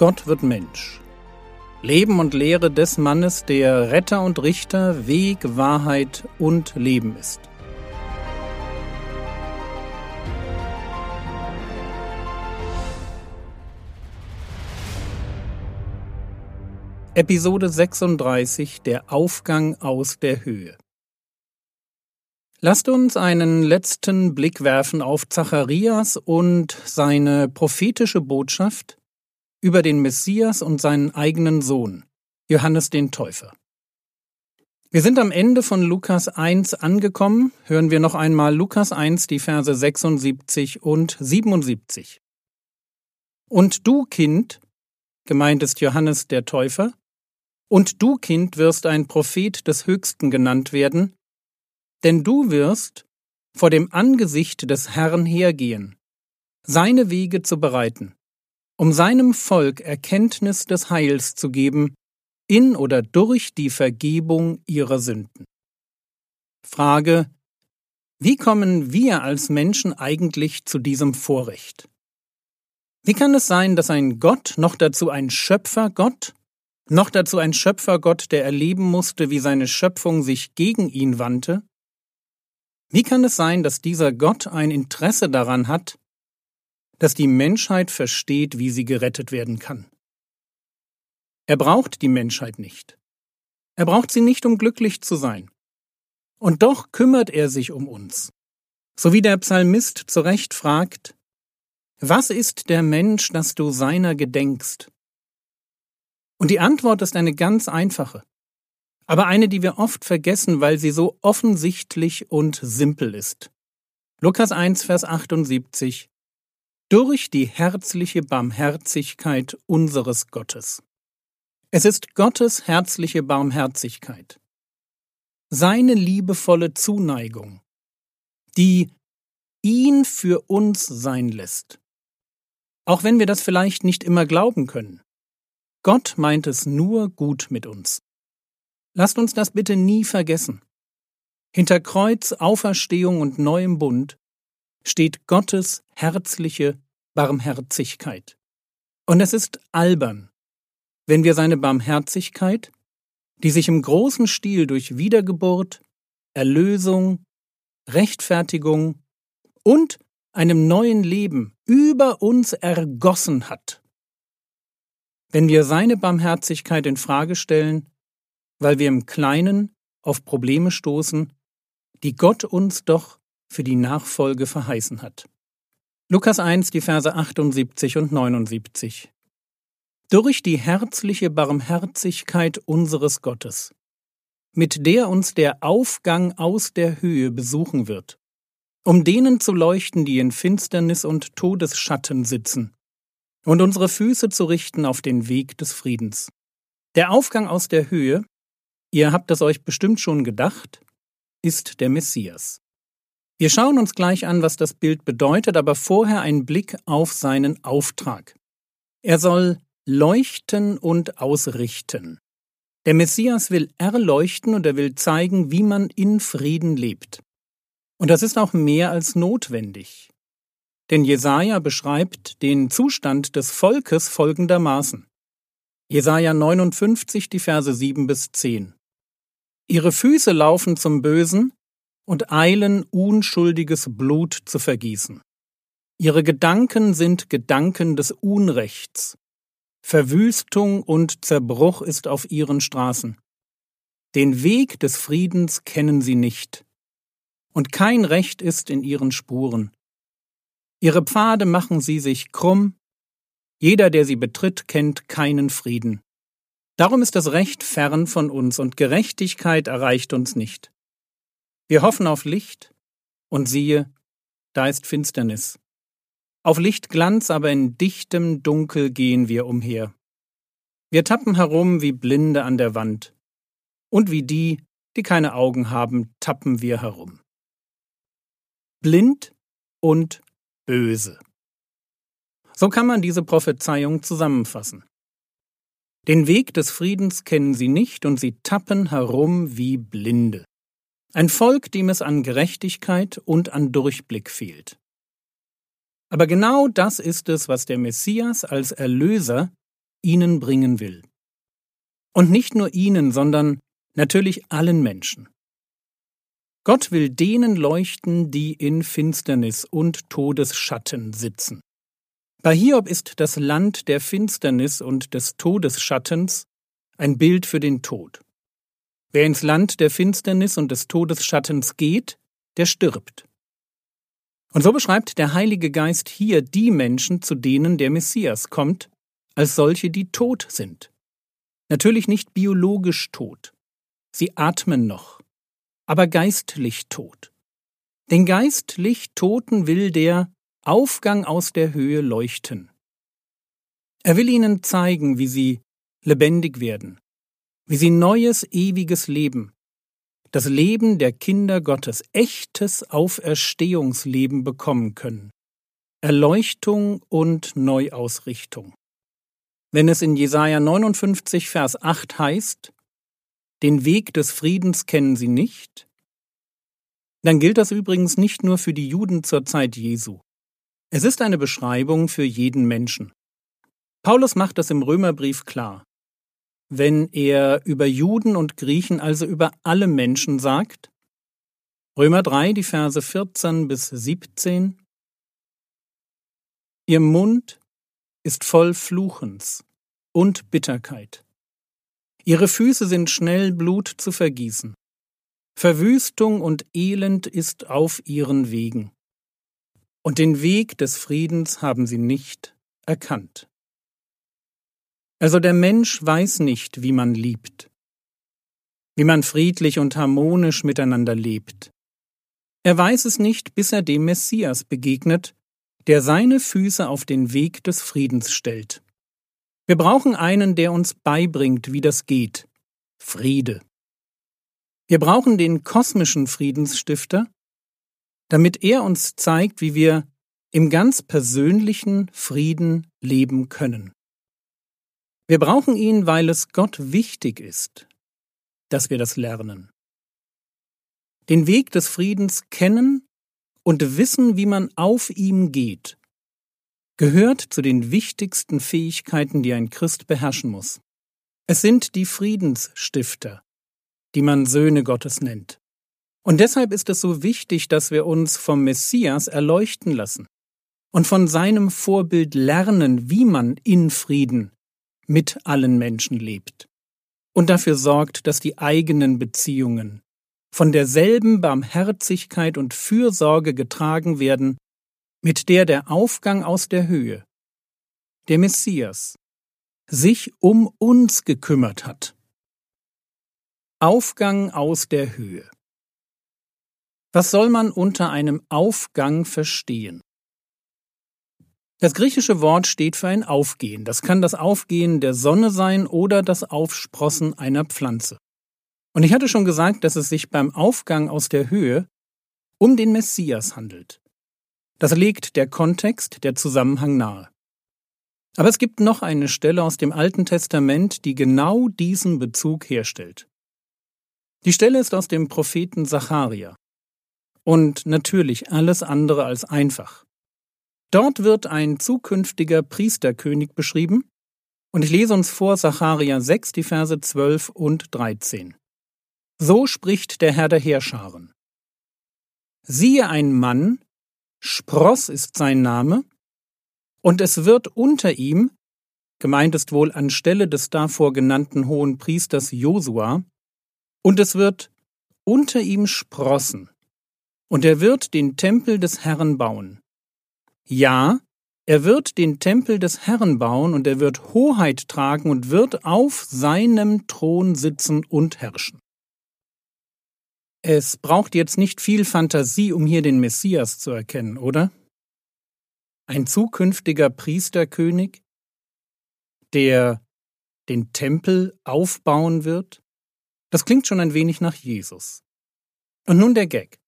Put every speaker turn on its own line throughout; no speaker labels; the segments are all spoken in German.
Gott wird Mensch. Leben und Lehre des Mannes, der Retter und Richter, Weg, Wahrheit und Leben ist. Episode 36 Der Aufgang aus der Höhe Lasst uns einen letzten Blick werfen auf Zacharias und seine prophetische Botschaft über den Messias und seinen eigenen Sohn, Johannes den Täufer. Wir sind am Ende von Lukas 1 angekommen. Hören wir noch einmal Lukas 1, die Verse 76 und 77. Und du, Kind, gemeint ist Johannes der Täufer, und du, Kind, wirst ein Prophet des Höchsten genannt werden, denn du wirst vor dem Angesicht des Herrn hergehen, seine Wege zu bereiten, um seinem Volk Erkenntnis des Heils zu geben, in oder durch die Vergebung ihrer Sünden. Frage Wie kommen wir als Menschen eigentlich zu diesem Vorrecht? Wie kann es sein, dass ein Gott, noch dazu ein Schöpfergott, noch dazu ein Schöpfergott, der erleben musste, wie seine Schöpfung sich gegen ihn wandte, wie kann es sein, dass dieser Gott ein Interesse daran hat, dass die Menschheit versteht, wie sie gerettet werden kann? Er braucht die Menschheit nicht. Er braucht sie nicht, um glücklich zu sein. Und doch kümmert er sich um uns. So wie der Psalmist zu Recht fragt, was ist der Mensch, dass du seiner gedenkst? Und die Antwort ist eine ganz einfache aber eine, die wir oft vergessen, weil sie so offensichtlich und simpel ist. Lukas 1, Vers 78 Durch die herzliche Barmherzigkeit unseres Gottes. Es ist Gottes herzliche Barmherzigkeit, seine liebevolle Zuneigung, die ihn für uns sein lässt. Auch wenn wir das vielleicht nicht immer glauben können. Gott meint es nur gut mit uns. Lasst uns das bitte nie vergessen. Hinter Kreuz, Auferstehung und neuem Bund steht Gottes herzliche Barmherzigkeit. Und es ist albern, wenn wir seine Barmherzigkeit, die sich im großen Stil durch Wiedergeburt, Erlösung, Rechtfertigung und einem neuen Leben über uns ergossen hat. Wenn wir seine Barmherzigkeit in Frage stellen, weil wir im Kleinen auf Probleme stoßen, die Gott uns doch für die Nachfolge verheißen hat. Lukas 1, die Verse 78 und 79. Durch die herzliche Barmherzigkeit unseres Gottes, mit der uns der Aufgang aus der Höhe besuchen wird, um denen zu leuchten, die in Finsternis und Todesschatten sitzen, und unsere Füße zu richten auf den Weg des Friedens. Der Aufgang aus der Höhe Ihr habt es euch bestimmt schon gedacht, ist der Messias. Wir schauen uns gleich an, was das Bild bedeutet, aber vorher ein Blick auf seinen Auftrag. Er soll leuchten und ausrichten. Der Messias will erleuchten und er will zeigen, wie man in Frieden lebt. Und das ist auch mehr als notwendig. Denn Jesaja beschreibt den Zustand des Volkes folgendermaßen. Jesaja 59, die Verse 7 bis 10. Ihre Füße laufen zum Bösen und eilen unschuldiges Blut zu vergießen. Ihre Gedanken sind Gedanken des Unrechts. Verwüstung und Zerbruch ist auf ihren Straßen. Den Weg des Friedens kennen sie nicht, und kein Recht ist in ihren Spuren. Ihre Pfade machen sie sich krumm, jeder, der sie betritt, kennt keinen Frieden. Darum ist das Recht fern von uns und Gerechtigkeit erreicht uns nicht. Wir hoffen auf Licht, und siehe, da ist Finsternis. Auf Lichtglanz, aber in dichtem Dunkel gehen wir umher. Wir tappen herum wie Blinde an der Wand, und wie die, die keine Augen haben, tappen wir herum. Blind und böse. So kann man diese Prophezeiung zusammenfassen. Den Weg des Friedens kennen sie nicht und sie tappen herum wie Blinde. Ein Volk, dem es an Gerechtigkeit und an Durchblick fehlt. Aber genau das ist es, was der Messias als Erlöser ihnen bringen will. Und nicht nur ihnen, sondern natürlich allen Menschen. Gott will denen leuchten, die in Finsternis und Todesschatten sitzen. Bei Hiob ist das Land der Finsternis und des Todesschattens ein Bild für den Tod. Wer ins Land der Finsternis und des Todesschattens geht, der stirbt. Und so beschreibt der Heilige Geist hier die Menschen, zu denen der Messias kommt, als solche, die tot sind. Natürlich nicht biologisch tot. Sie atmen noch, aber geistlich tot. Den geistlich Toten will der Aufgang aus der Höhe leuchten. Er will ihnen zeigen, wie sie lebendig werden, wie sie neues, ewiges Leben, das Leben der Kinder Gottes, echtes Auferstehungsleben bekommen können. Erleuchtung und Neuausrichtung. Wenn es in Jesaja 59, Vers 8 heißt, den Weg des Friedens kennen sie nicht, dann gilt das übrigens nicht nur für die Juden zur Zeit Jesu. Es ist eine Beschreibung für jeden Menschen. Paulus macht das im Römerbrief klar. Wenn er über Juden und Griechen, also über alle Menschen sagt, Römer 3, die Verse 14 bis 17, Ihr Mund ist voll Fluchens und Bitterkeit. Ihre Füße sind schnell Blut zu vergießen. Verwüstung und Elend ist auf ihren Wegen. Und den Weg des Friedens haben sie nicht erkannt. Also der Mensch weiß nicht, wie man liebt, wie man friedlich und harmonisch miteinander lebt. Er weiß es nicht, bis er dem Messias begegnet, der seine Füße auf den Weg des Friedens stellt. Wir brauchen einen, der uns beibringt, wie das geht. Friede. Wir brauchen den kosmischen Friedensstifter, damit er uns zeigt, wie wir im ganz persönlichen Frieden leben können. Wir brauchen ihn, weil es Gott wichtig ist, dass wir das lernen. Den Weg des Friedens kennen und wissen, wie man auf ihm geht, gehört zu den wichtigsten Fähigkeiten, die ein Christ beherrschen muss. Es sind die Friedensstifter, die man Söhne Gottes nennt. Und deshalb ist es so wichtig, dass wir uns vom Messias erleuchten lassen und von seinem Vorbild lernen, wie man in Frieden mit allen Menschen lebt und dafür sorgt, dass die eigenen Beziehungen von derselben Barmherzigkeit und Fürsorge getragen werden, mit der der Aufgang aus der Höhe, der Messias, sich um uns gekümmert hat. Aufgang aus der Höhe. Was soll man unter einem Aufgang verstehen? Das griechische Wort steht für ein Aufgehen. Das kann das Aufgehen der Sonne sein oder das Aufsprossen einer Pflanze. Und ich hatte schon gesagt, dass es sich beim Aufgang aus der Höhe um den Messias handelt. Das legt der Kontext, der Zusammenhang nahe. Aber es gibt noch eine Stelle aus dem Alten Testament, die genau diesen Bezug herstellt. Die Stelle ist aus dem Propheten Zacharia und natürlich alles andere als einfach. Dort wird ein zukünftiger Priesterkönig beschrieben, und ich lese uns vor Sacharja 6, die Verse 12 und 13. So spricht der Herr der Heerscharen. Siehe ein Mann, Spross ist sein Name, und es wird unter ihm, gemeint ist wohl anstelle des davor genannten hohen Priesters Josua, und es wird unter ihm sprossen, und er wird den Tempel des Herrn bauen. Ja, er wird den Tempel des Herrn bauen und er wird Hoheit tragen und wird auf seinem Thron sitzen und herrschen. Es braucht jetzt nicht viel Fantasie, um hier den Messias zu erkennen, oder? Ein zukünftiger Priesterkönig, der den Tempel aufbauen wird? Das klingt schon ein wenig nach Jesus. Und nun der Gag.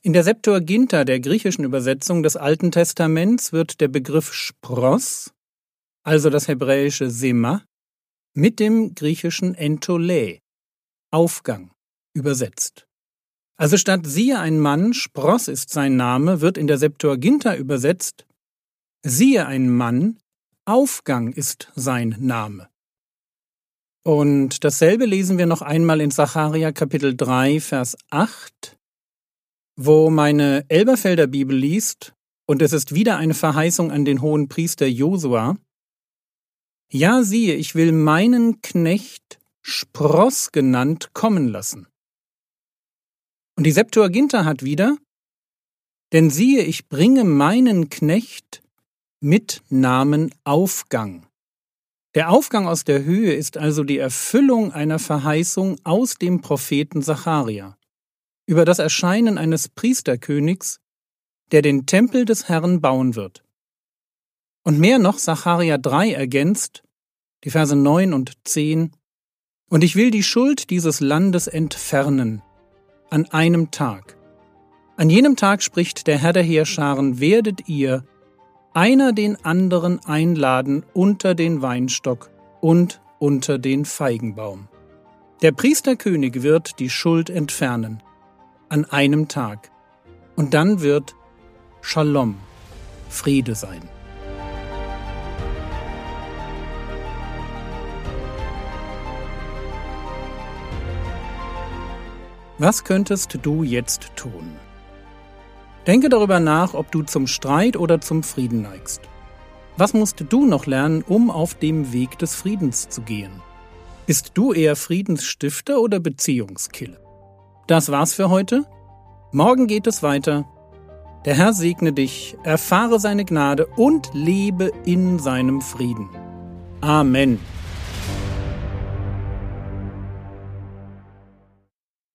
In der Septuaginta, der griechischen Übersetzung des Alten Testaments, wird der Begriff Spross, also das hebräische Sema, mit dem griechischen Entole, Aufgang, übersetzt. Also statt siehe ein Mann, Spross ist sein Name, wird in der Septuaginta übersetzt, siehe ein Mann, Aufgang ist sein Name. Und dasselbe lesen wir noch einmal in Sacharja Kapitel 3, Vers 8, wo meine Elberfelder Bibel liest, und es ist wieder eine Verheißung an den hohen Priester Josua. Ja, siehe, ich will meinen Knecht Spross genannt kommen lassen. Und die Septuaginta hat wieder, denn siehe, ich bringe meinen Knecht mit Namen Aufgang. Der Aufgang aus der Höhe ist also die Erfüllung einer Verheißung aus dem Propheten Zacharia über das Erscheinen eines Priesterkönigs, der den Tempel des Herrn bauen wird. Und mehr noch Zacharia 3 ergänzt, die Verse 9 und 10, Und ich will die Schuld dieses Landes entfernen, an einem Tag. An jenem Tag spricht der Herr der Heerscharen, werdet ihr einer den anderen einladen unter den Weinstock und unter den Feigenbaum. Der Priesterkönig wird die Schuld entfernen, an einem Tag, und dann wird Shalom, Friede sein. Was könntest du jetzt tun? Denke darüber nach, ob du zum Streit oder zum Frieden neigst. Was musst du noch lernen, um auf dem Weg des Friedens zu gehen? Bist du eher Friedensstifter oder Beziehungskiller? Das war's für heute. Morgen geht es weiter. Der Herr segne dich, erfahre seine Gnade und lebe in seinem Frieden. Amen.